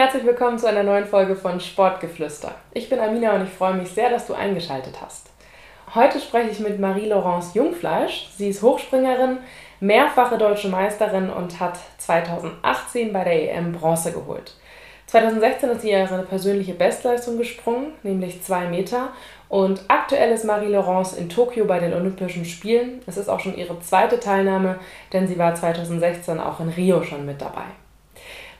herzlich willkommen zu einer neuen Folge von Sportgeflüster. Ich bin Amina und ich freue mich sehr, dass du eingeschaltet hast. Heute spreche ich mit Marie-Laurence Jungfleisch. Sie ist Hochspringerin, mehrfache deutsche Meisterin und hat 2018 bei der EM Bronze geholt. 2016 ist sie ihre persönliche Bestleistung gesprungen, nämlich zwei Meter. Und aktuell ist Marie-Laurence in Tokio bei den Olympischen Spielen. Es ist auch schon ihre zweite Teilnahme, denn sie war 2016 auch in Rio schon mit dabei.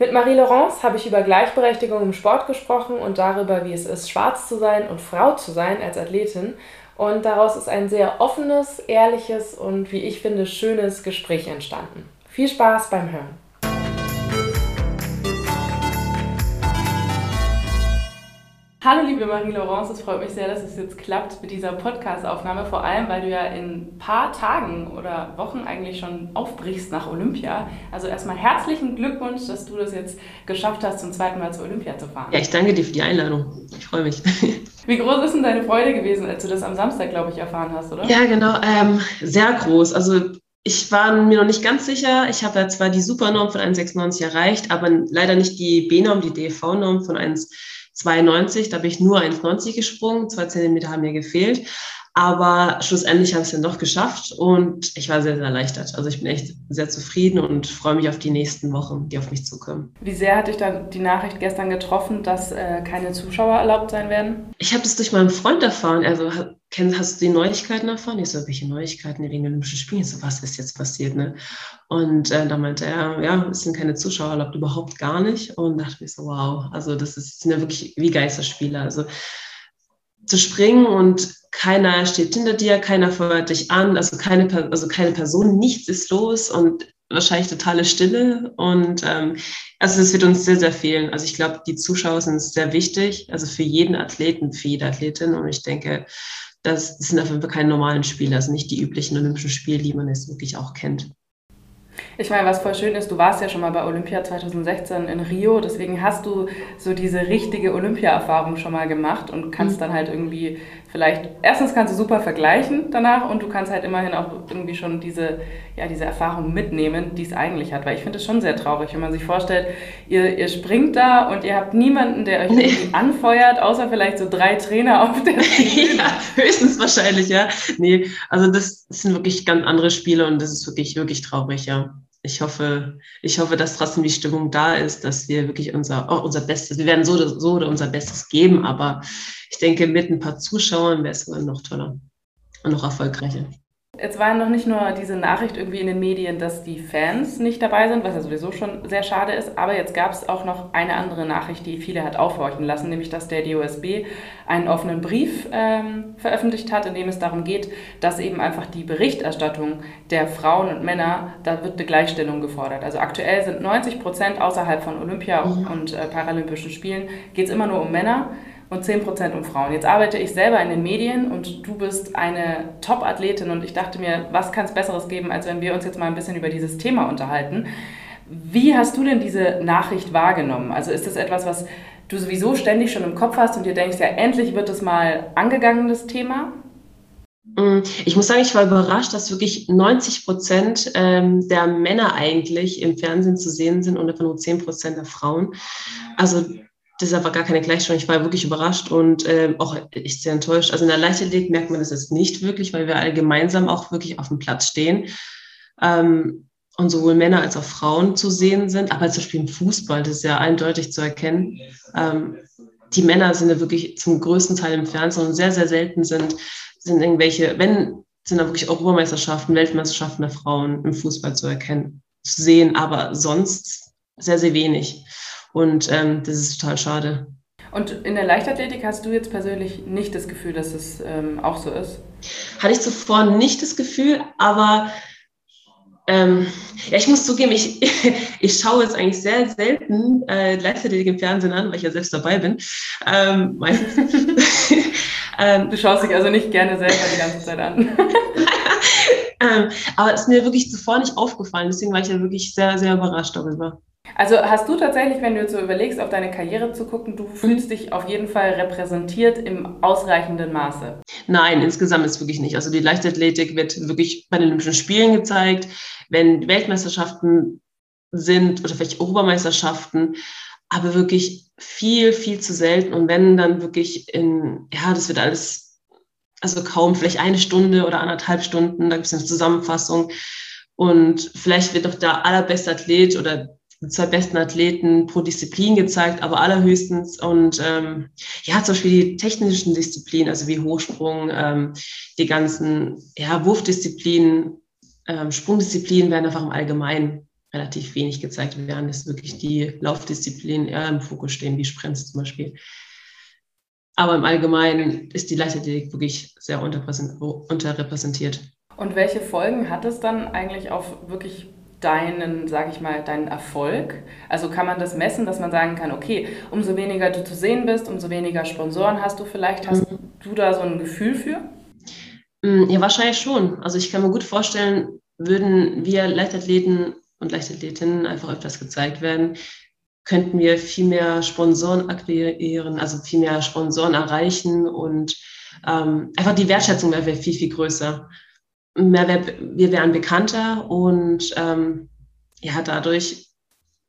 Mit Marie-Laurence habe ich über Gleichberechtigung im Sport gesprochen und darüber, wie es ist, schwarz zu sein und Frau zu sein als Athletin. Und daraus ist ein sehr offenes, ehrliches und, wie ich finde, schönes Gespräch entstanden. Viel Spaß beim Hören. Hallo liebe Marie-Laurence, es freut mich sehr, dass es jetzt klappt mit dieser Podcast-Aufnahme, vor allem weil du ja in ein paar Tagen oder Wochen eigentlich schon aufbrichst nach Olympia. Also erstmal herzlichen Glückwunsch, dass du das jetzt geschafft hast, zum zweiten Mal zur Olympia zu fahren. Ja, ich danke dir für die Einladung. Ich freue mich. Wie groß ist denn deine Freude gewesen, als du das am Samstag, glaube ich, erfahren hast, oder? Ja, genau, ähm, sehr groß. Also ich war mir noch nicht ganz sicher. Ich habe ja zwar die Supernorm von 1,96 erreicht, aber leider nicht die B-Norm, die DV-Norm von 1,96. 2,90, da bin ich nur 1,90 gesprungen, zwei Zentimeter haben mir gefehlt. Aber schlussendlich habe ich es dann doch geschafft und ich war sehr, sehr erleichtert. Also ich bin echt sehr zufrieden und freue mich auf die nächsten Wochen, die auf mich zukommen. Wie sehr hat dich dann die Nachricht gestern getroffen, dass äh, keine Zuschauer erlaubt sein werden? Ich habe das durch meinen Freund erfahren. Also hast du die Neuigkeiten erfahren? Ich so, welche Neuigkeiten in den Olympischen Spielen? Ich so, was ist jetzt passiert? Ne? Und äh, da meinte er, ja, es sind keine Zuschauer erlaubt, überhaupt gar nicht. Und dachte mir so, wow, also das ist, sind ja wirklich wie Geisterspiele. Also zu springen und keiner steht hinter dir, keiner feuert dich an, also keine, also keine Person, nichts ist los und wahrscheinlich totale Stille. Und ähm, also es wird uns sehr, sehr fehlen. Also ich glaube, die Zuschauer sind sehr wichtig, also für jeden Athleten, für jede Athletin. Und ich denke, das, das sind auf jeden Fall keine normalen Spiele, also nicht die üblichen Olympischen Spiele, die man jetzt wirklich auch kennt. Ich meine, was voll schön ist, du warst ja schon mal bei Olympia 2016 in Rio, deswegen hast du so diese richtige Olympia-Erfahrung schon mal gemacht und kannst mhm. dann halt irgendwie vielleicht, erstens kannst du super vergleichen danach und du kannst halt immerhin auch irgendwie schon diese, ja, diese Erfahrung mitnehmen, die es eigentlich hat. Weil ich finde es schon sehr traurig, wenn man sich vorstellt, ihr, ihr springt da und ihr habt niemanden, der euch nee. anfeuert, außer vielleicht so drei Trainer auf der Bühne. ja, höchstens wahrscheinlich, ja. Nee, also das sind wirklich ganz andere Spiele und das ist wirklich, wirklich traurig, ja ich hoffe, ich hoffe, dass trotzdem die Stimmung da ist, dass wir wirklich unser, oh, unser Bestes, wir werden so oder, so oder unser Bestes geben, aber ich denke, mit ein paar Zuschauern wäre es noch toller und noch erfolgreicher. Jetzt war noch nicht nur diese Nachricht irgendwie in den Medien, dass die Fans nicht dabei sind, was ja sowieso schon sehr schade ist, aber jetzt gab es auch noch eine andere Nachricht, die viele hat aufhorchen lassen, nämlich dass der DOSB einen offenen Brief ähm, veröffentlicht hat, in dem es darum geht, dass eben einfach die Berichterstattung der Frauen und Männer, da wird eine Gleichstellung gefordert. Also aktuell sind 90 Prozent außerhalb von Olympia mhm. und äh, Paralympischen Spielen, geht es immer nur um Männer und 10% um Frauen. Jetzt arbeite ich selber in den Medien und du bist eine Top-Athletin und ich dachte mir, was kann es Besseres geben, als wenn wir uns jetzt mal ein bisschen über dieses Thema unterhalten. Wie hast du denn diese Nachricht wahrgenommen? Also ist das etwas, was du sowieso ständig schon im Kopf hast und dir denkst, ja, endlich wird es mal angegangen, das Thema? Mm, ich muss sagen, ich war überrascht, dass wirklich 90 Prozent ähm, der Männer eigentlich im Fernsehen zu sehen sind und etwa nur 10 Prozent der Frauen. Also das ist einfach gar keine Gleichstellung. Ich war wirklich überrascht und äh, auch echt sehr enttäuscht. Also in der Leichtathletik merkt man das jetzt nicht wirklich, weil wir alle gemeinsam auch wirklich auf dem Platz stehen. Ähm, und sowohl Männer als auch Frauen zu sehen sind. Aber zum Beispiel im Fußball, das ist ja eindeutig zu erkennen. Ähm, die Männer sind ja wirklich zum größten Teil im Fernsehen und sehr, sehr selten sind, sind irgendwelche, wenn, sind da wirklich Europameisterschaften, Weltmeisterschaften der Frauen im Fußball zu erkennen, zu sehen, aber sonst sehr, sehr wenig. Und ähm, das ist total schade. Und in der Leichtathletik hast du jetzt persönlich nicht das Gefühl, dass es ähm, auch so ist? Hatte ich zuvor nicht das Gefühl, aber ähm, ja, ich muss zugeben, ich, ich schaue jetzt eigentlich sehr selten äh, Leichtathletik im Fernsehen an, weil ich ja selbst dabei bin. Ähm, meistens. ähm, du schaust dich also nicht gerne selber die ganze Zeit an. ähm, aber es ist mir wirklich zuvor nicht aufgefallen, deswegen war ich ja wirklich sehr, sehr überrascht darüber. Also hast du tatsächlich, wenn du jetzt so überlegst, auf deine Karriere zu gucken, du fühlst mhm. dich auf jeden Fall repräsentiert im ausreichenden Maße? Nein, insgesamt ist wirklich nicht. Also die Leichtathletik wird wirklich bei den Olympischen Spielen gezeigt, wenn Weltmeisterschaften sind oder vielleicht Europameisterschaften. aber wirklich viel, viel zu selten. Und wenn dann wirklich in, ja, das wird alles, also kaum, vielleicht eine Stunde oder anderthalb Stunden, da gibt es eine Zusammenfassung. Und vielleicht wird doch der allerbeste Athlet oder zwei besten Athleten pro Disziplin gezeigt, aber allerhöchstens. Und ähm, ja, zum Beispiel die technischen Disziplinen, also wie Hochsprung, ähm, die ganzen ja, Wurfdisziplinen, ähm, Sprungdisziplinen werden einfach im Allgemeinen relativ wenig gezeigt werden, dass wirklich die Laufdisziplinen eher im Fokus stehen, wie Sprints zum Beispiel. Aber im Allgemeinen ist die Leichtathletik wirklich sehr unterrepräsentiert. Und welche Folgen hat es dann eigentlich auf wirklich deinen, sag ich mal, deinen Erfolg? Also kann man das messen, dass man sagen kann, okay, umso weniger du zu sehen bist, umso weniger Sponsoren hast du vielleicht. Hast mhm. du da so ein Gefühl für? Mm, ja, wahrscheinlich schon. Also ich kann mir gut vorstellen, würden wir Leichtathleten und Leichtathletinnen einfach öfters gezeigt werden, könnten wir viel mehr Sponsoren akquirieren, also viel mehr Sponsoren erreichen und ähm, einfach die Wertschätzung wäre viel, viel größer. Mehr wir wären bekannter und ähm, ja, dadurch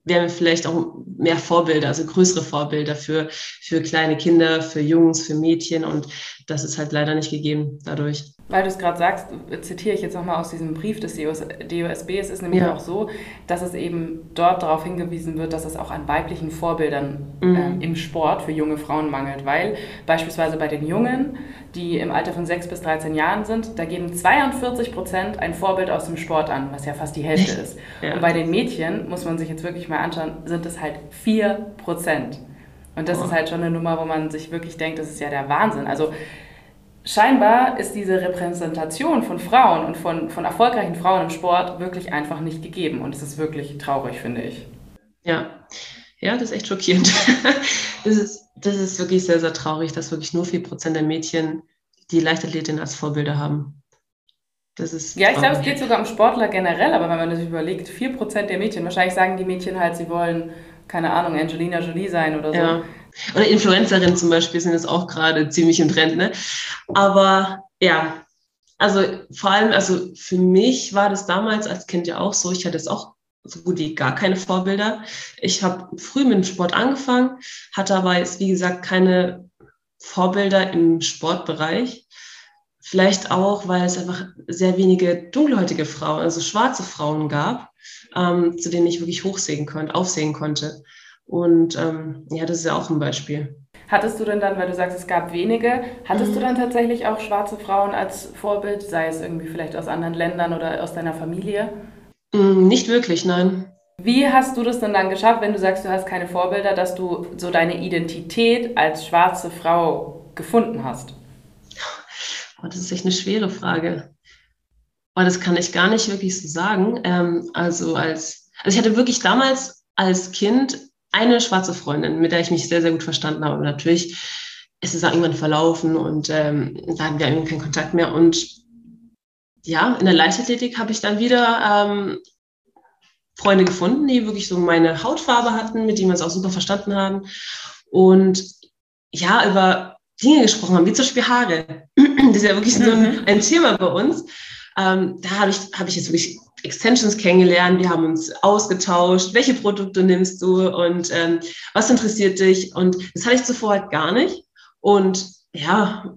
wären wir vielleicht auch mehr Vorbilder, also größere Vorbilder für, für kleine Kinder, für Jungs, für Mädchen und das ist halt leider nicht gegeben dadurch. Weil du es gerade sagst, zitiere ich jetzt nochmal aus diesem Brief des DOSB. Es ist nämlich ja. auch so, dass es eben dort darauf hingewiesen wird, dass es auch an weiblichen Vorbildern mhm. ähm, im Sport für junge Frauen mangelt. Weil beispielsweise bei den Jungen, die im Alter von 6 bis 13 Jahren sind, da geben 42 Prozent ein Vorbild aus dem Sport an, was ja fast die Hälfte ist. Ja. Und bei den Mädchen, muss man sich jetzt wirklich mal anschauen, sind es halt 4 Prozent. Und das oh. ist halt schon eine Nummer, wo man sich wirklich denkt, das ist ja der Wahnsinn. Also scheinbar ist diese Repräsentation von Frauen und von, von erfolgreichen Frauen im Sport wirklich einfach nicht gegeben. Und es ist wirklich traurig, finde ich. Ja, ja, das ist echt schockierend. das, ist, das ist wirklich sehr, sehr traurig, dass wirklich nur 4% der Mädchen die Leichtathletin als Vorbilder haben. Das ist ja, ich glaube, es geht sogar um Sportler generell, aber wenn man sich überlegt, 4% der Mädchen, wahrscheinlich sagen die Mädchen halt, sie wollen, keine Ahnung, Angelina Jolie sein oder so. Ja. Oder Influencerinnen zum Beispiel sind jetzt auch gerade ziemlich im Trend. Ne? Aber ja, also vor allem, also für mich war das damals als Kind ja auch so, ich hatte es auch so gut wie gar keine Vorbilder. Ich habe früh mit dem Sport angefangen, hatte aber jetzt, wie gesagt, keine Vorbilder im Sportbereich. Vielleicht auch, weil es einfach sehr wenige dunkelhäutige Frauen, also schwarze Frauen gab, ähm, zu denen ich wirklich hochsehen konnte, aufsehen konnte. Und ähm, ja, das ist ja auch ein Beispiel. Hattest du denn dann, weil du sagst, es gab wenige, hattest mhm. du dann tatsächlich auch schwarze Frauen als Vorbild, sei es irgendwie vielleicht aus anderen Ländern oder aus deiner Familie? Mhm, nicht wirklich, nein. Wie hast du das denn dann geschafft, wenn du sagst, du hast keine Vorbilder, dass du so deine Identität als schwarze Frau gefunden hast? Oh, das ist echt eine schwere Frage. Oh, das kann ich gar nicht wirklich so sagen. Ähm, also als, also ich hatte wirklich damals als Kind eine schwarze Freundin, mit der ich mich sehr, sehr gut verstanden habe. Natürlich ist es irgendwann verlaufen und ähm, da hatten wir irgendwie keinen Kontakt mehr. Und ja, in der Leichtathletik habe ich dann wieder ähm, Freunde gefunden, die wirklich so meine Hautfarbe hatten, mit denen wir uns auch super verstanden haben. Und ja, über Dinge gesprochen haben, wie zum Beispiel Haare. das ist ja wirklich so ein, mhm. ein Thema bei uns. Ähm, da habe ich, hab ich jetzt wirklich Extensions kennengelernt, wir haben uns ausgetauscht, welche Produkte nimmst du und ähm, was interessiert dich? Und das hatte ich zuvor halt gar nicht. Und ja,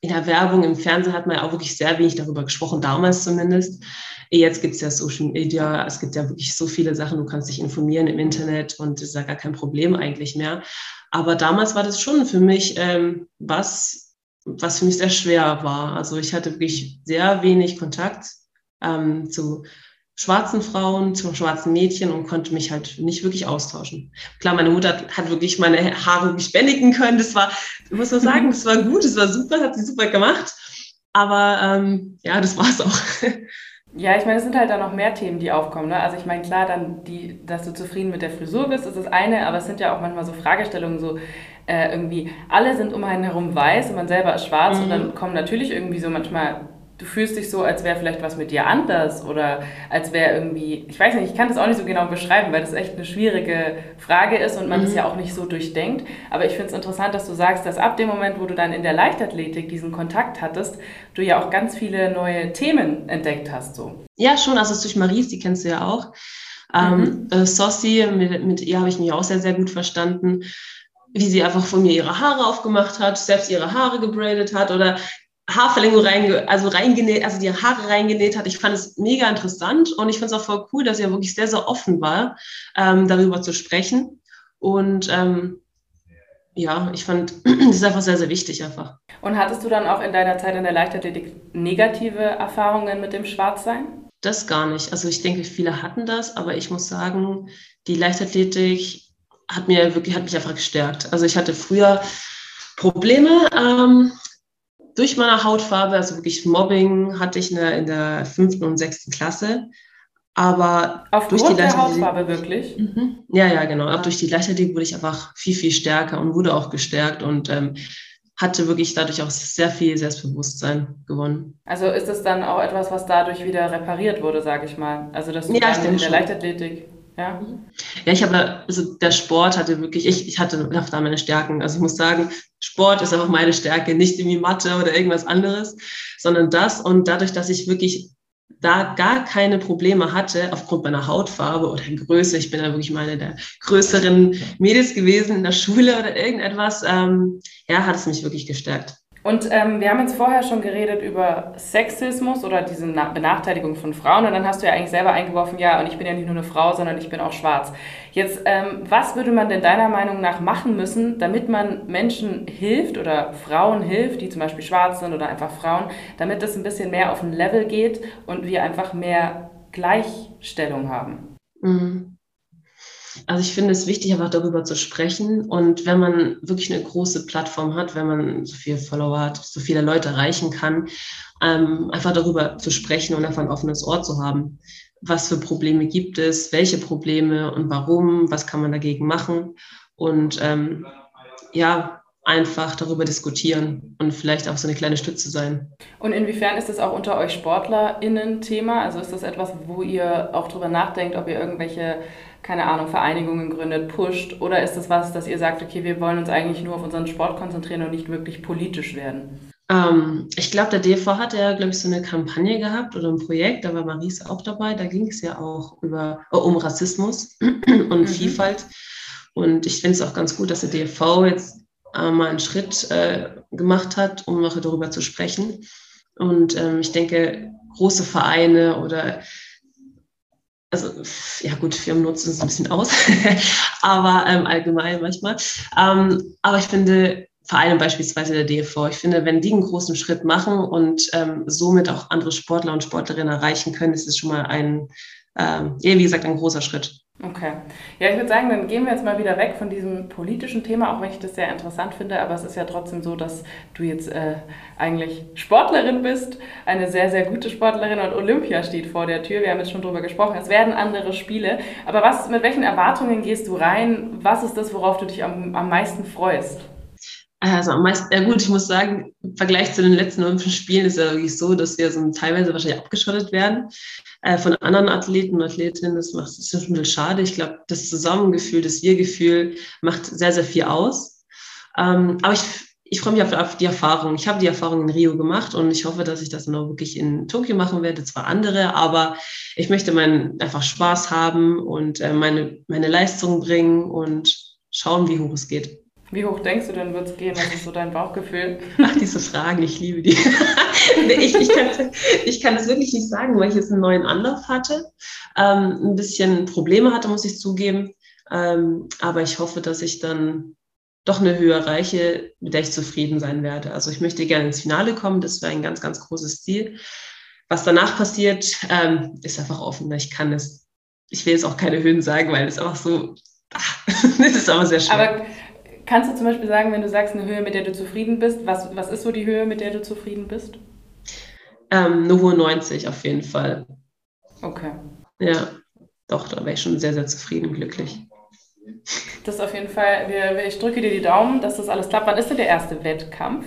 in der Werbung, im Fernsehen hat man ja auch wirklich sehr wenig darüber gesprochen, damals zumindest. Jetzt gibt es ja Social Media, es gibt ja wirklich so viele Sachen, du kannst dich informieren im Internet und das ist ja gar kein Problem eigentlich mehr. Aber damals war das schon für mich ähm, was, was für mich sehr schwer war. Also ich hatte wirklich sehr wenig Kontakt ähm, zu schwarzen Frauen, zu schwarzen Mädchen und konnte mich halt nicht wirklich austauschen. Klar, meine Mutter hat wirklich meine Haare wirklich bändigen können. Das war, ich muss man sagen, das war gut, das war super, hat sie super gemacht. Aber ähm, ja, das war es auch. Ja, ich meine, es sind halt da noch mehr Themen, die aufkommen. Ne? Also ich meine, klar, dann die, dass du zufrieden mit der Frisur bist, ist das eine, aber es sind ja auch manchmal so Fragestellungen, so äh, irgendwie, alle sind um einen herum weiß und man selber ist schwarz mhm. und dann kommen natürlich irgendwie so manchmal du fühlst dich so, als wäre vielleicht was mit dir anders oder als wäre irgendwie, ich weiß nicht, ich kann das auch nicht so genau beschreiben, weil das echt eine schwierige Frage ist und man mhm. das ja auch nicht so durchdenkt. Aber ich finde es interessant, dass du sagst, dass ab dem Moment, wo du dann in der Leichtathletik diesen Kontakt hattest, du ja auch ganz viele neue Themen entdeckt hast. So. Ja, schon, also durch Maries, die kennst du ja auch. Ähm, mhm. äh, Sossi, mit, mit ihr habe ich mich auch sehr, sehr gut verstanden wie sie einfach von mir ihre Haare aufgemacht hat, selbst ihre Haare gebraided hat oder Haarverlängerung reinge also reingenäht, also die Haare reingenäht hat. Ich fand es mega interessant und ich fand es auch voll cool, dass sie ja wirklich sehr, sehr offen war, ähm, darüber zu sprechen. Und ähm, ja, ich fand, das ist einfach sehr, sehr wichtig einfach. Und hattest du dann auch in deiner Zeit in der Leichtathletik negative Erfahrungen mit dem Schwarzsein? Das gar nicht. Also ich denke, viele hatten das, aber ich muss sagen, die Leichtathletik hat mir wirklich, hat mich einfach gestärkt. Also ich hatte früher Probleme ähm, durch meine Hautfarbe, also wirklich Mobbing hatte ich in der, in der fünften und sechsten Klasse. Aber Aufgrund durch die der Hautfarbe wirklich? Mhm. Ja, ja, genau. Auch durch die Leichtathletik wurde ich einfach viel, viel stärker und wurde auch gestärkt und ähm, hatte wirklich dadurch auch sehr viel Selbstbewusstsein gewonnen. Also ist es dann auch etwas, was dadurch wieder repariert wurde, sage ich mal? Also dass du ja, dann in der Leichtathletik ja. Ja, ich habe, also der Sport hatte wirklich, ich, ich hatte da meine Stärken. Also ich muss sagen, Sport ist einfach meine Stärke, nicht irgendwie Mathe oder irgendwas anderes, sondern das. Und dadurch, dass ich wirklich da gar keine Probleme hatte, aufgrund meiner Hautfarbe oder Größe, ich bin ja wirklich meine der größeren Mädels gewesen in der Schule oder irgendetwas, ähm, ja, hat es mich wirklich gestärkt. Und ähm, wir haben jetzt vorher schon geredet über Sexismus oder diese Na Benachteiligung von Frauen. Und dann hast du ja eigentlich selber eingeworfen, ja, und ich bin ja nicht nur eine Frau, sondern ich bin auch schwarz. Jetzt, ähm, was würde man denn deiner Meinung nach machen müssen, damit man Menschen hilft oder Frauen hilft, die zum Beispiel schwarz sind oder einfach Frauen, damit das ein bisschen mehr auf ein Level geht und wir einfach mehr Gleichstellung haben? Mhm. Also ich finde es wichtig, einfach darüber zu sprechen. Und wenn man wirklich eine große Plattform hat, wenn man so viele Follower hat, so viele Leute erreichen kann, ähm, einfach darüber zu sprechen und einfach ein offenes Ohr zu haben. Was für Probleme gibt es, welche Probleme und warum, was kann man dagegen machen? Und ähm, ja, einfach darüber diskutieren und vielleicht auch so eine kleine Stütze sein. Und inwiefern ist das auch unter euch SportlerInnen Thema? Also ist das etwas, wo ihr auch darüber nachdenkt, ob ihr irgendwelche keine Ahnung, Vereinigungen gründet, pusht? Oder ist das was, dass ihr sagt, okay, wir wollen uns eigentlich nur auf unseren Sport konzentrieren und nicht wirklich politisch werden? Ähm, ich glaube, der DV hat ja, glaube ich, so eine Kampagne gehabt oder ein Projekt, da war Maries auch dabei. Da ging es ja auch über, oh, um Rassismus und mhm. Vielfalt. Und ich finde es auch ganz gut, dass der DV jetzt äh, mal einen Schritt äh, gemacht hat, um noch darüber zu sprechen. Und ähm, ich denke, große Vereine oder also ja gut, Firmen nutzen es ein bisschen aus, aber ähm, allgemein manchmal. Ähm, aber ich finde, Vereine beispielsweise der DFV, ich finde, wenn die einen großen Schritt machen und ähm, somit auch andere Sportler und Sportlerinnen erreichen können, ist es schon mal ein, ähm, ja, wie gesagt, ein großer Schritt. Okay. Ja, ich würde sagen, dann gehen wir jetzt mal wieder weg von diesem politischen Thema, auch wenn ich das sehr interessant finde. Aber es ist ja trotzdem so, dass du jetzt äh, eigentlich Sportlerin bist, eine sehr, sehr gute Sportlerin und Olympia steht vor der Tür. Wir haben jetzt schon drüber gesprochen. Es werden andere Spiele. Aber was, mit welchen Erwartungen gehst du rein? Was ist das, worauf du dich am, am meisten freust? Also am meisten, ja gut, ich muss sagen, im Vergleich zu den letzten Olympischen Spielen ist es ja wirklich so, dass wir so teilweise wahrscheinlich abgeschottet werden äh, von anderen Athleten und Athletinnen. Das macht ist ein bisschen schade. Ich glaube, das Zusammengefühl, das Wir-Gefühl macht sehr, sehr viel aus. Ähm, aber ich, ich freue mich auf, auf die Erfahrung. Ich habe die Erfahrung in Rio gemacht und ich hoffe, dass ich das auch wirklich in Tokio machen werde. Zwar andere, aber ich möchte meinen einfach Spaß haben und äh, meine, meine Leistung bringen und schauen, wie hoch es geht. Wie hoch denkst du denn, wird es gehen? Was ist so dein Bauchgefühl? Ach, diese Fragen, ich liebe die. ich, ich, kann, ich kann das wirklich nicht sagen, weil ich jetzt einen neuen Anlauf hatte. Ähm, ein bisschen Probleme hatte, muss ich zugeben. Ähm, aber ich hoffe, dass ich dann doch eine Höhe erreiche, mit der ich zufrieden sein werde. Also ich möchte gerne ins Finale kommen, das wäre ein ganz, ganz großes Ziel. Was danach passiert, ähm, ist einfach offen. Ich kann es, ich will jetzt auch keine Höhen sagen, weil es einfach so, ach, das ist aber sehr schwer. Aber Kannst du zum Beispiel sagen, wenn du sagst, eine Höhe, mit der du zufrieden bist, was, was ist so die Höhe, mit der du zufrieden bist? Ähm, eine hohe 90 auf jeden Fall. Okay. Ja, doch, da wäre ich schon sehr, sehr zufrieden, glücklich. Das ist auf jeden Fall, ich drücke dir die Daumen, dass das alles klappt. Wann ist denn der erste Wettkampf?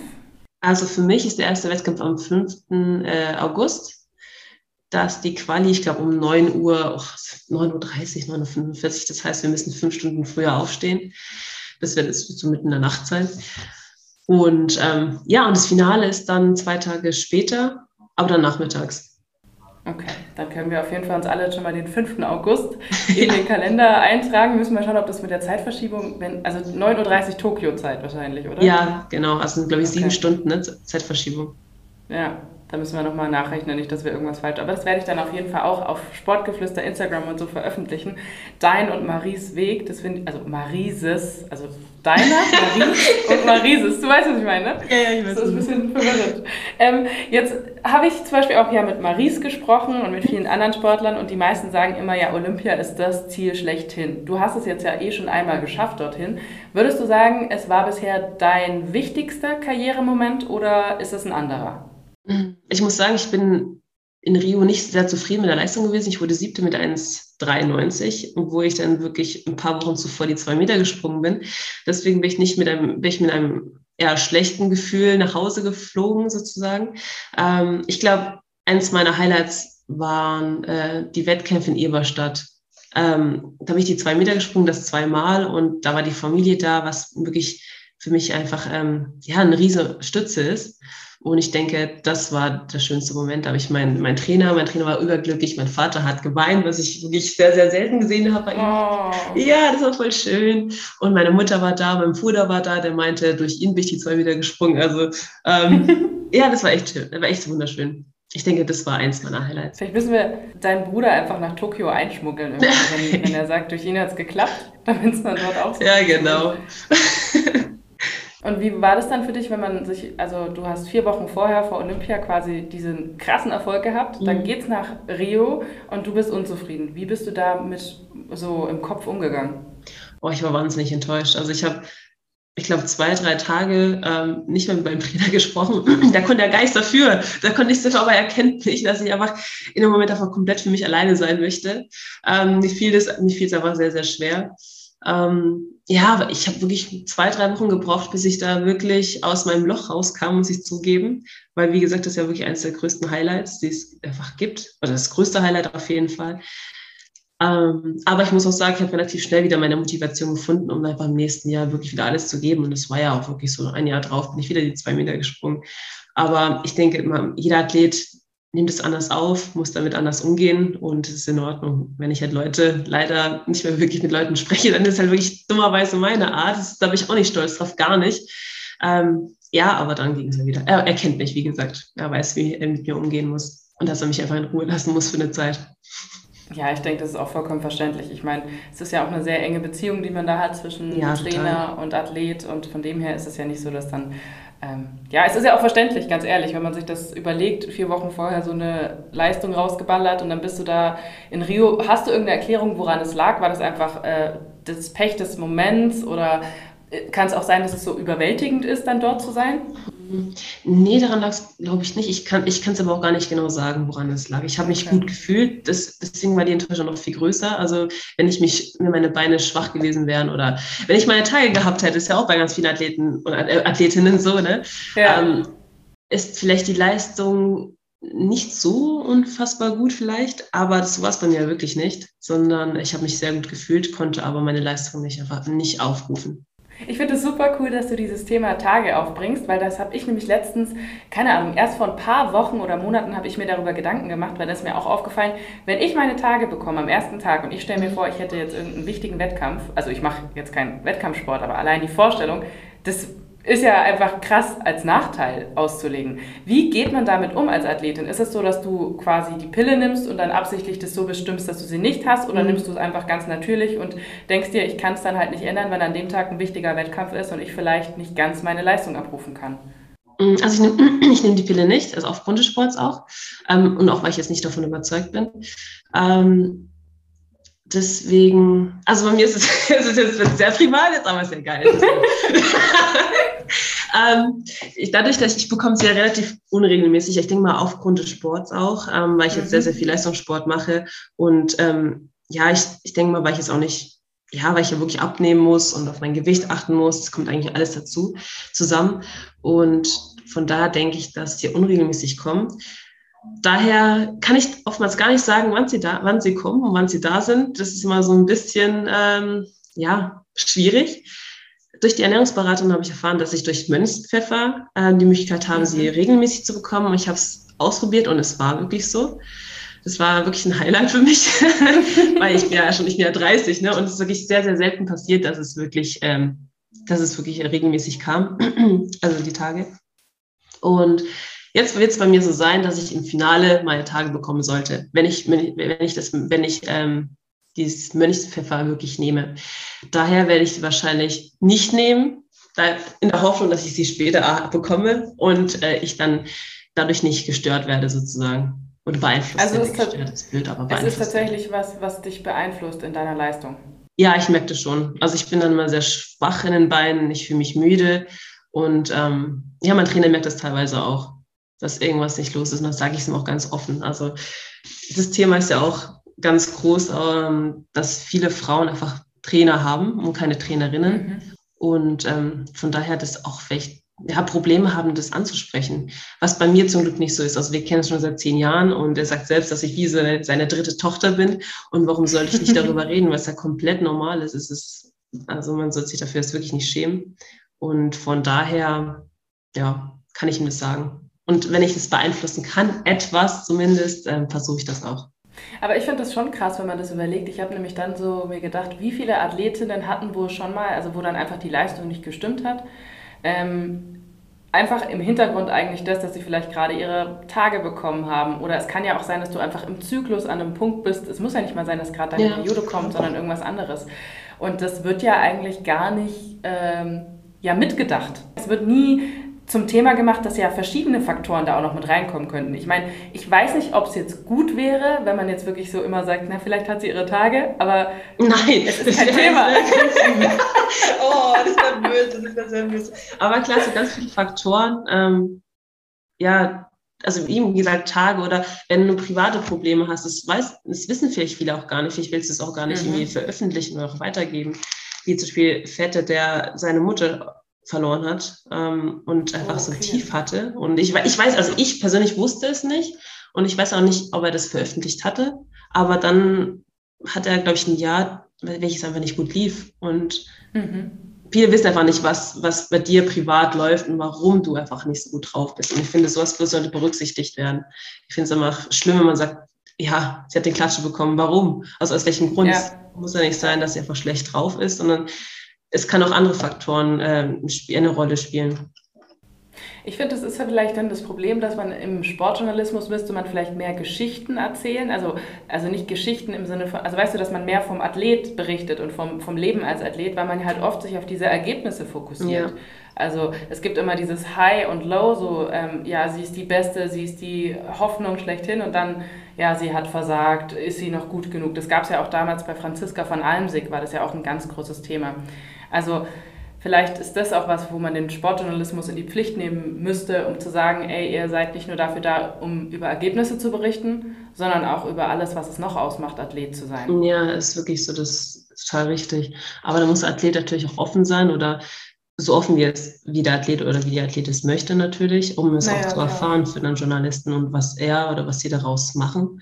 Also für mich ist der erste Wettkampf am 5. Äh, August. Da ist die Quali, ich glaube, um 9 Uhr, oh, 9.30 Uhr, 9.45 Uhr. Das heißt, wir müssen fünf Stunden früher aufstehen bis wird es so mitten in der Nacht sein. Und ähm, ja, und das Finale ist dann zwei Tage später, aber dann nachmittags. Okay, dann können wir auf jeden Fall uns alle schon mal den 5. August in den Kalender eintragen. Müssen wir schauen, ob das mit der Zeitverschiebung, wenn, also 9.30 Uhr Tokio-Zeit wahrscheinlich, oder? Ja, genau. Also glaube ich sieben Stunden ne? Zeitverschiebung. Ja, da müssen wir nochmal nachrechnen, nicht, dass wir irgendwas falsch. Aber das werde ich dann auf jeden Fall auch auf Sportgeflüster, Instagram und so veröffentlichen. Dein und Maries Weg, das finde ich, also Marises, also deiner, Maries und Marises. Du weißt, was ich meine? Ja, ja, ich weiß. Das ist ein bisschen verwirrend. Ähm, jetzt habe ich zum Beispiel auch ja mit Maries gesprochen und mit vielen anderen Sportlern und die meisten sagen immer, ja, Olympia ist das Ziel schlechthin. Du hast es jetzt ja eh schon einmal geschafft dorthin. Würdest du sagen, es war bisher dein wichtigster Karrieremoment oder ist es ein anderer? Ich muss sagen, ich bin in Rio nicht sehr zufrieden mit der Leistung gewesen. Ich wurde siebte mit 1,93, wo ich dann wirklich ein paar Wochen zuvor die zwei Meter gesprungen bin. Deswegen bin ich nicht mit einem, bin ich mit einem eher schlechten Gefühl nach Hause geflogen, sozusagen. Ähm, ich glaube, eines meiner Highlights waren äh, die Wettkämpfe in Eberstadt. Ähm, da habe ich die zwei Meter gesprungen, das zweimal und da war die Familie da, was wirklich für mich einfach ähm, ja, eine riesige Stütze ist. Und ich denke, das war der schönste Moment. Aber ich mein, mein Trainer, mein Trainer war überglücklich, mein Vater hat geweint, was ich wirklich sehr, sehr selten gesehen habe bei ihm. Oh. Ja, das war voll schön. Und meine Mutter war da, mein Bruder war da, der meinte, durch ihn bin ich die zwei wieder gesprungen. Also ähm, ja, das war echt schön. Das war echt wunderschön. Ich denke, das war eins meiner Highlights. Vielleicht müssen wir deinen Bruder einfach nach Tokio einschmuggeln, wenn, wenn er sagt, durch ihn hat es geklappt, damit es dann dort auch so Ja, genau. Und wie war das dann für dich, wenn man sich, also du hast vier Wochen vorher vor Olympia quasi diesen krassen Erfolg gehabt, mhm. dann geht's nach Rio und du bist unzufrieden. Wie bist du da mit so im Kopf umgegangen? Oh, ich war wahnsinnig enttäuscht. Also ich habe, ich glaube, zwei, drei Tage ähm, nicht mehr mit meinem Trainer gesprochen. da konnte der Geist dafür. Da konnte ich aber er kennt mich, dass ich einfach in dem Moment einfach komplett für mich alleine sein möchte. Ähm, mir fiel es mir fiel es einfach sehr, sehr schwer. Ähm, ja, ich habe wirklich zwei, drei Wochen gebraucht, bis ich da wirklich aus meinem Loch rauskam, muss ich zugeben. Weil, wie gesagt, das ist ja wirklich eines der größten Highlights, die es einfach gibt. Oder das größte Highlight auf jeden Fall. Ähm, aber ich muss auch sagen, ich habe relativ schnell wieder meine Motivation gefunden, um einfach im nächsten Jahr wirklich wieder alles zu geben. Und das war ja auch wirklich so ein Jahr drauf, bin ich wieder die zwei Meter gesprungen. Aber ich denke immer, jeder Athlet nimmt es anders auf, muss damit anders umgehen und es ist in Ordnung. Wenn ich halt Leute leider nicht mehr wirklich mit Leuten spreche, dann ist halt wirklich dummerweise meine Art. Das, da bin ich auch nicht stolz drauf, gar nicht. Ähm, ja, aber dann ging es ja wieder. Er, er kennt mich, wie gesagt. Er weiß, wie er mit mir umgehen muss und dass er mich einfach in Ruhe lassen muss für eine Zeit. Ja, ich denke, das ist auch vollkommen verständlich. Ich meine, es ist ja auch eine sehr enge Beziehung, die man da hat zwischen ja, Trainer und Athlet und von dem her ist es ja nicht so, dass dann ähm, ja, es ist ja auch verständlich, ganz ehrlich, wenn man sich das überlegt, vier Wochen vorher so eine Leistung rausgeballert und dann bist du da in Rio. Hast du irgendeine Erklärung, woran es lag? War das einfach äh, das Pech des Moments oder äh, kann es auch sein, dass es so überwältigend ist, dann dort zu sein? Nee, daran lag es, glaube ich, nicht. Ich kann es aber auch gar nicht genau sagen, woran es lag. Ich habe mich okay. gut gefühlt, das, deswegen war die Enttäuschung noch viel größer. Also wenn ich mich, wenn meine Beine schwach gewesen wären oder wenn ich meine Tage gehabt hätte, ist ja auch bei ganz vielen Athleten und Athletinnen so, ne? Ja. Ähm, ist vielleicht die Leistung nicht so unfassbar gut vielleicht, aber das war es bei mir wirklich nicht, sondern ich habe mich sehr gut gefühlt, konnte aber meine Leistung nicht einfach nicht aufrufen. Ich finde es super cool, dass du dieses Thema Tage aufbringst, weil das habe ich nämlich letztens, keine Ahnung, erst vor ein paar Wochen oder Monaten habe ich mir darüber Gedanken gemacht, weil das ist mir auch aufgefallen, wenn ich meine Tage bekomme am ersten Tag und ich stelle mir vor, ich hätte jetzt irgendeinen wichtigen Wettkampf, also ich mache jetzt keinen Wettkampfsport, aber allein die Vorstellung, das ist ja einfach krass als Nachteil auszulegen. Wie geht man damit um als Athletin? Ist es so, dass du quasi die Pille nimmst und dann absichtlich das so bestimmst, dass du sie nicht hast? Oder mhm. nimmst du es einfach ganz natürlich und denkst dir, ich kann es dann halt nicht ändern, wenn an dem Tag ein wichtiger Wettkampf ist und ich vielleicht nicht ganz meine Leistung abrufen kann? Mm, also ich nehme ich nehm die Pille nicht, also aufgrund des Sports auch. Ähm, und auch weil ich jetzt nicht davon überzeugt bin. Ähm, deswegen, also bei mir ist es, es ist jetzt sehr privat, jetzt aber ja geil. ähm, ich, dadurch, dass ich, bekomme es ja relativ unregelmäßig, ich denke mal aufgrund des Sports auch, ähm, weil ich jetzt sehr, sehr viel Leistungssport mache und ähm, ja, ich, ich denke mal, weil ich jetzt auch nicht, ja, weil ich ja wirklich abnehmen muss und auf mein Gewicht achten muss, das kommt eigentlich alles dazu zusammen und von daher denke ich, dass die unregelmäßig kommen. Daher kann ich oftmals gar nicht sagen, wann sie da, wann sie kommen und wann sie da sind. Das ist immer so ein bisschen ähm, ja schwierig. Durch die Ernährungsberatung habe ich erfahren, dass ich durch Mönchspfeffer äh, die Möglichkeit habe, sie mhm. regelmäßig zu bekommen. Ich habe es ausprobiert und es war wirklich so. das war wirklich ein Highlight für mich, weil ich bin ja schon, ich bin ja 30, ne? Und es ist wirklich sehr, sehr selten passiert, dass es wirklich, ähm, dass es wirklich regelmäßig kam, also die Tage. Und jetzt wird es bei mir so sein, dass ich im Finale meine Tage bekommen sollte, wenn ich, wenn ich, wenn ich das, wenn ich ähm, dieses Mönchspfeffer wirklich nehme. Daher werde ich sie wahrscheinlich nicht nehmen, in der Hoffnung, dass ich sie später bekomme und äh, ich dann dadurch nicht gestört werde sozusagen. Oder beeinflusst also es ist blöd, aber Es ist tatsächlich was, was dich beeinflusst in deiner Leistung. Ja, ich merke das schon. Also ich bin dann immer sehr schwach in den Beinen, ich fühle mich müde und ähm, ja, mein Trainer merkt das teilweise auch, dass irgendwas nicht los ist und das sage ich ihm auch ganz offen. Also das Thema ist ja auch ganz groß, ähm, dass viele Frauen einfach Trainer haben und keine Trainerinnen. Mhm. Und ähm, von daher das auch vielleicht ja, Probleme haben, das anzusprechen. Was bei mir zum Glück nicht so ist. Also wir kennen es schon seit zehn Jahren und er sagt selbst, dass ich wie seine, seine dritte Tochter bin. Und warum sollte ich nicht darüber reden, was ja komplett normal ist. Es ist, also man sollte sich dafür jetzt wirklich nicht schämen. Und von daher, ja, kann ich ihm das sagen. Und wenn ich das beeinflussen kann, etwas zumindest, ähm, versuche ich das auch. Aber ich finde das schon krass, wenn man das überlegt. Ich habe nämlich dann so mir gedacht, wie viele Athletinnen hatten wohl schon mal, also wo dann einfach die Leistung nicht gestimmt hat. Ähm, einfach im Hintergrund eigentlich das, dass sie vielleicht gerade ihre Tage bekommen haben. Oder es kann ja auch sein, dass du einfach im Zyklus an einem Punkt bist. Es muss ja nicht mal sein, dass gerade deine ja. Periode kommt, sondern irgendwas anderes. Und das wird ja eigentlich gar nicht ähm, ja, mitgedacht. Es wird nie zum Thema gemacht, dass ja verschiedene Faktoren da auch noch mit reinkommen könnten. Ich meine, ich weiß nicht, ob es jetzt gut wäre, wenn man jetzt wirklich so immer sagt, na, vielleicht hat sie ihre Tage, aber Nein, es ist kein Thema. oh, das ist ja böse, das ist ja böse. Aber klar, so ganz viele Faktoren, ähm, ja, also wie gesagt, Tage oder wenn du private Probleme hast, das, weiß, das wissen vielleicht viele auch gar nicht, ich will es auch gar nicht mhm. irgendwie veröffentlichen oder auch weitergeben. Wie zum Beispiel Fette, der seine Mutter verloren hat ähm, und einfach okay. so tief hatte. Und ich, ich weiß, also ich persönlich wusste es nicht und ich weiß auch nicht, ob er das veröffentlicht hatte. Aber dann hat er, glaube ich, ein Jahr, welches einfach nicht gut lief. Und mhm. viele wissen einfach nicht, was, was bei dir privat läuft und warum du einfach nicht so gut drauf bist. Und ich finde, sowas sollte berücksichtigt werden. Ich finde es immer schlimm, wenn man sagt, ja, sie hat den Klatsche bekommen. Warum? Also aus welchem Grund? Ja. Muss ja nicht sein, dass sie einfach schlecht drauf ist, sondern es kann auch andere Faktoren äh, eine Rolle spielen. Ich finde, das ist ja vielleicht dann das Problem, dass man im Sportjournalismus müsste man vielleicht mehr Geschichten erzählen. Also, also nicht Geschichten im Sinne von, also weißt du, dass man mehr vom Athlet berichtet und vom, vom Leben als Athlet, weil man halt oft sich auf diese Ergebnisse fokussiert. Ja. Also es gibt immer dieses High und Low, so ähm, ja, sie ist die Beste, sie ist die Hoffnung schlechthin und dann, ja, sie hat versagt, ist sie noch gut genug. Das gab es ja auch damals bei Franziska von Almsig, war das ja auch ein ganz großes Thema. Also vielleicht ist das auch was, wo man den Sportjournalismus in die Pflicht nehmen müsste, um zu sagen, ey, ihr seid nicht nur dafür da, um über Ergebnisse zu berichten, sondern auch über alles, was es noch ausmacht, Athlet zu sein. Ja, ist wirklich so, das ist total richtig. Aber da muss der Athlet natürlich auch offen sein oder so offen wie, es, wie der Athlet oder wie die Athlet es möchte natürlich, um es naja, auch zu erfahren für den Journalisten und was er oder was sie daraus machen.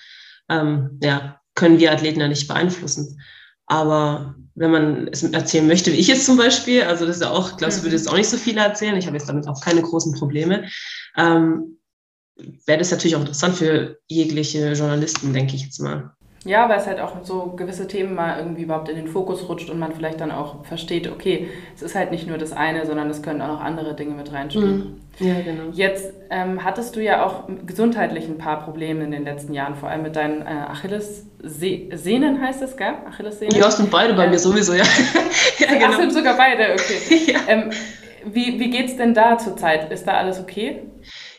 Ähm, ja, können wir Athleten ja nicht beeinflussen. Aber wenn man es erzählen möchte, wie ich jetzt zum Beispiel, also das ist ja auch, glaube ich, würde jetzt auch nicht so viele erzählen. Ich habe jetzt damit auch keine großen Probleme. Ähm, wäre das natürlich auch interessant für jegliche Journalisten, denke ich jetzt mal. Ja, weil es halt auch so gewisse Themen mal irgendwie überhaupt in den Fokus rutscht und man vielleicht dann auch versteht, okay, es ist halt nicht nur das eine, sondern es können auch noch andere Dinge mit reinspielen. Mhm. Ja, genau. Jetzt ähm, hattest du ja auch gesundheitlich ein paar Probleme in den letzten Jahren, vor allem mit deinen äh, Achillessehnen heißt es, gell? Achillessehnen? Ja, sind beide bei ähm, mir sowieso, ja. ja genau. Ach, sind sogar beide, okay. ja. ähm, wie wie geht es denn da zurzeit? Ist da alles okay?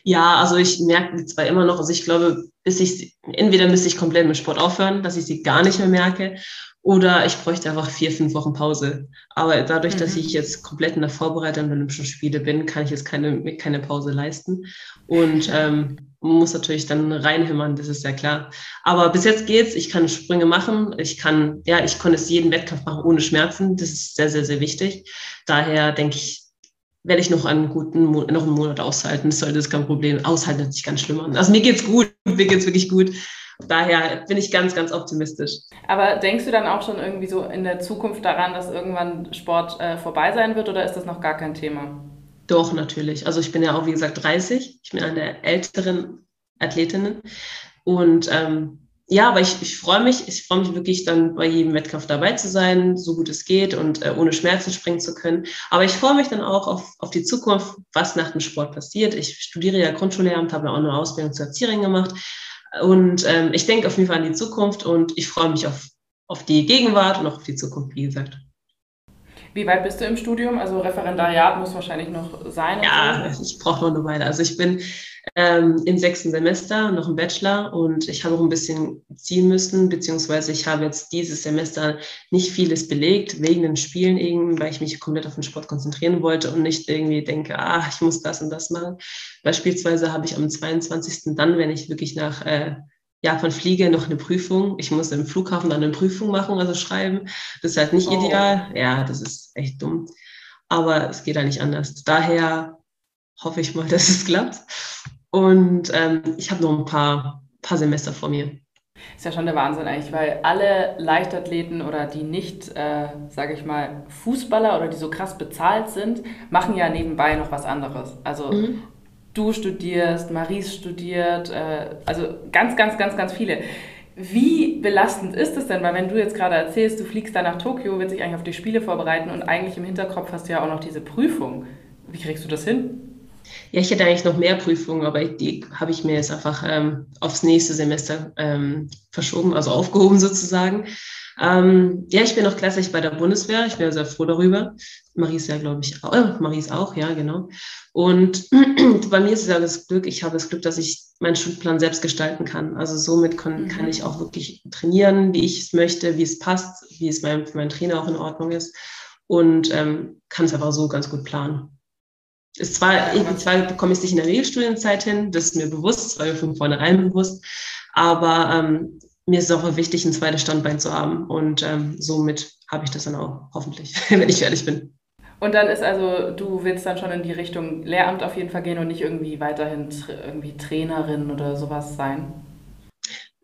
Ja, also ich merke zwar immer noch, also ich glaube, bis ich, entweder müsste ich komplett mit Sport aufhören, dass ich sie gar nicht mehr merke, oder ich bräuchte einfach vier, fünf Wochen Pause. Aber dadurch, mhm. dass ich jetzt komplett in der Vorbereitung der Olympischen Spiele bin, kann ich jetzt keine, keine Pause leisten. Und ähm, muss natürlich dann reinhämmern, das ist ja klar. Aber bis jetzt geht's. Ich kann Sprünge machen. Ich kann, ja, ich konnte es jeden Wettkampf machen ohne Schmerzen. Das ist sehr, sehr, sehr wichtig. Daher denke ich, werde ich noch einen guten noch einen Monat aushalten. Das sollte das kein Problem. Aushalten hört sich ganz schlimm an. Also mir geht's gut, mir geht's wirklich gut. Daher bin ich ganz, ganz optimistisch. Aber denkst du dann auch schon irgendwie so in der Zukunft daran, dass irgendwann Sport äh, vorbei sein wird oder ist das noch gar kein Thema? Doch, natürlich. Also ich bin ja auch, wie gesagt, 30. Ich bin eine der älteren Athletinnen. Und ähm, ja, aber ich, ich freue mich, ich freue mich wirklich dann bei jedem Wettkampf dabei zu sein, so gut es geht und äh, ohne Schmerzen springen zu können. Aber ich freue mich dann auch auf, auf die Zukunft, was nach dem Sport passiert. Ich studiere ja Grundschullehramt, habe ja auch eine Ausbildung zur Erzieherin gemacht. Und ähm, ich denke auf jeden Fall an die Zukunft und ich freue mich auf, auf die Gegenwart und auch auf die Zukunft, wie gesagt. Wie weit bist du im Studium? Also Referendariat muss wahrscheinlich noch sein. Ja, so. ich brauche noch eine Weile. Also ich bin ähm, im sechsten Semester, noch im Bachelor und ich habe auch ein bisschen ziehen müssen, beziehungsweise ich habe jetzt dieses Semester nicht vieles belegt, wegen den Spielen eben, weil ich mich komplett auf den Sport konzentrieren wollte und nicht irgendwie denke, ah, ich muss das und das machen. Beispielsweise habe ich am 22. dann, wenn ich wirklich nach äh, Japan fliege, noch eine Prüfung. Ich muss im Flughafen dann eine Prüfung machen, also schreiben. Das ist halt nicht oh. ideal. Ja, das ist echt dumm. Aber es geht da nicht anders. Daher hoffe ich mal, dass es klappt. Und ähm, ich habe noch ein paar, paar Semester vor mir. Ist ja schon der Wahnsinn eigentlich, weil alle Leichtathleten oder die nicht, äh, sage ich mal, Fußballer oder die so krass bezahlt sind, machen ja nebenbei noch was anderes. Also mhm du studierst, Maries studiert, äh, also ganz, ganz, ganz, ganz viele. Wie belastend ist es denn? Weil wenn du jetzt gerade erzählst, du fliegst da nach Tokio, willst dich eigentlich auf die Spiele vorbereiten und eigentlich im Hinterkopf hast du ja auch noch diese Prüfung. Wie kriegst du das hin? Ja, ich hätte eigentlich noch mehr Prüfungen, aber die habe ich mir jetzt einfach ähm, aufs nächste Semester ähm, verschoben, also aufgehoben sozusagen. Ähm, ja, ich bin noch klassisch bei der Bundeswehr. Ich bin sehr froh darüber. Marie ist ja, glaube ich, auch. Äh, Marie ist auch, ja, genau. Und bei mir ist es ja das Glück, ich habe das Glück, dass ich meinen Schulplan selbst gestalten kann. Also somit kann, mhm. kann ich auch wirklich trainieren, wie ich es möchte, wie es passt, wie es mein, für meinen Trainer auch in Ordnung ist. Und ähm, kann es einfach so ganz gut planen. Ist zwar, ja, zwar bekomme ich es nicht in der Regelstudienzeit hin, das ist mir bewusst, das war mir von vornherein bewusst, aber ähm, mir ist es auch wichtig, ein zweites Standbein zu haben. Und ähm, somit habe ich das dann auch, hoffentlich, wenn ich fertig bin. Und dann ist also, du willst dann schon in die Richtung Lehramt auf jeden Fall gehen und nicht irgendwie weiterhin irgendwie Trainerin oder sowas sein?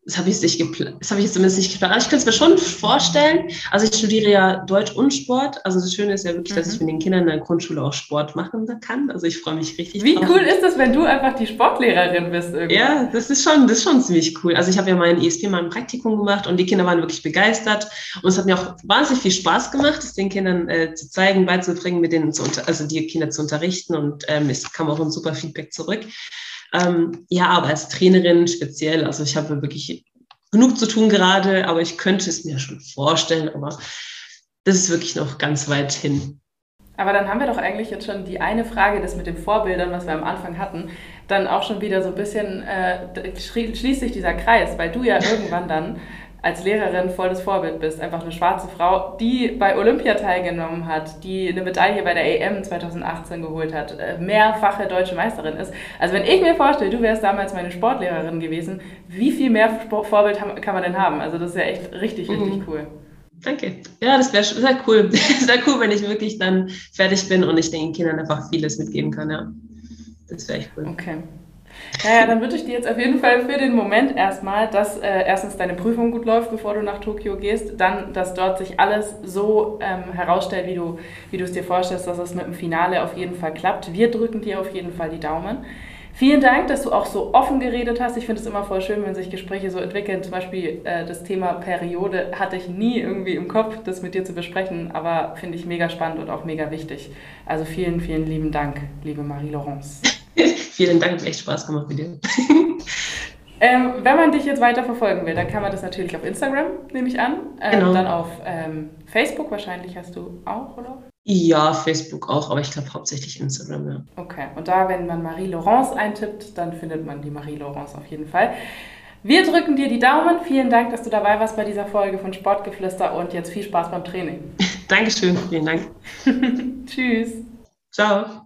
Das habe ich, nicht das hab ich jetzt zumindest nicht geplant. Ich könnte es mir schon vorstellen. Also ich studiere ja Deutsch und Sport. Also das Schöne ist ja wirklich, dass ich mhm. mit den Kindern in der Grundschule auch Sport machen kann. Also ich freue mich richtig. Wie drauf. cool ist das, wenn du einfach die Sportlehrerin bist? Irgendwie? Ja, das ist schon, das ist schon ziemlich cool. Also ich habe ja mein ESP mal ein Praktikum gemacht und die Kinder waren wirklich begeistert. Und es hat mir auch wahnsinnig viel Spaß gemacht, es den Kindern äh, zu zeigen, beizubringen, mit denen zu unter also die Kinder zu unterrichten. Und ähm, es kam auch ein super Feedback zurück. Ähm, ja, aber als Trainerin speziell, also ich habe wirklich genug zu tun gerade, aber ich könnte es mir schon vorstellen, aber das ist wirklich noch ganz weit hin. Aber dann haben wir doch eigentlich jetzt schon die eine Frage, das mit den Vorbildern, was wir am Anfang hatten, dann auch schon wieder so ein bisschen, äh, schließt sich dieser Kreis, weil du ja irgendwann dann als Lehrerin voll das Vorbild bist. Einfach eine schwarze Frau, die bei Olympia teilgenommen hat, die eine Medaille bei der EM 2018 geholt hat, äh, mehrfache deutsche Meisterin ist. Also wenn ich mir vorstelle, du wärst damals meine Sportlehrerin gewesen, wie viel mehr Vorbild kann man denn haben? Also das ist ja echt richtig, richtig mhm. cool. Danke. Ja, das wäre wär cool. Das wäre cool, wenn ich wirklich dann fertig bin und ich den Kindern einfach vieles mitgeben kann, ja. Das wäre echt cool. Okay. Naja, dann wünsche ich dir jetzt auf jeden Fall für den Moment erstmal, dass äh, erstens deine Prüfung gut läuft, bevor du nach Tokio gehst, dann, dass dort sich alles so ähm, herausstellt, wie du, wie du es dir vorstellst, dass es mit dem Finale auf jeden Fall klappt. Wir drücken dir auf jeden Fall die Daumen. Vielen Dank, dass du auch so offen geredet hast. Ich finde es immer voll schön, wenn sich Gespräche so entwickeln. Zum Beispiel äh, das Thema Periode hatte ich nie irgendwie im Kopf, das mit dir zu besprechen, aber finde ich mega spannend und auch mega wichtig. Also vielen, vielen lieben Dank, liebe Marie-Laurence. Vielen Dank, hat echt Spaß gemacht mit dir. Ähm, wenn man dich jetzt weiter verfolgen will, dann kann man das natürlich auf Instagram, nehme ich an. Ähm, genau. Dann auf ähm, Facebook wahrscheinlich hast du auch, oder? Ja, Facebook auch, aber ich glaube hauptsächlich Instagram, ja. Okay, und da, wenn man Marie-Laurence eintippt, dann findet man die Marie-Laurence auf jeden Fall. Wir drücken dir die Daumen. Vielen Dank, dass du dabei warst bei dieser Folge von Sportgeflüster und jetzt viel Spaß beim Training. Dankeschön, vielen Dank. Tschüss. Ciao.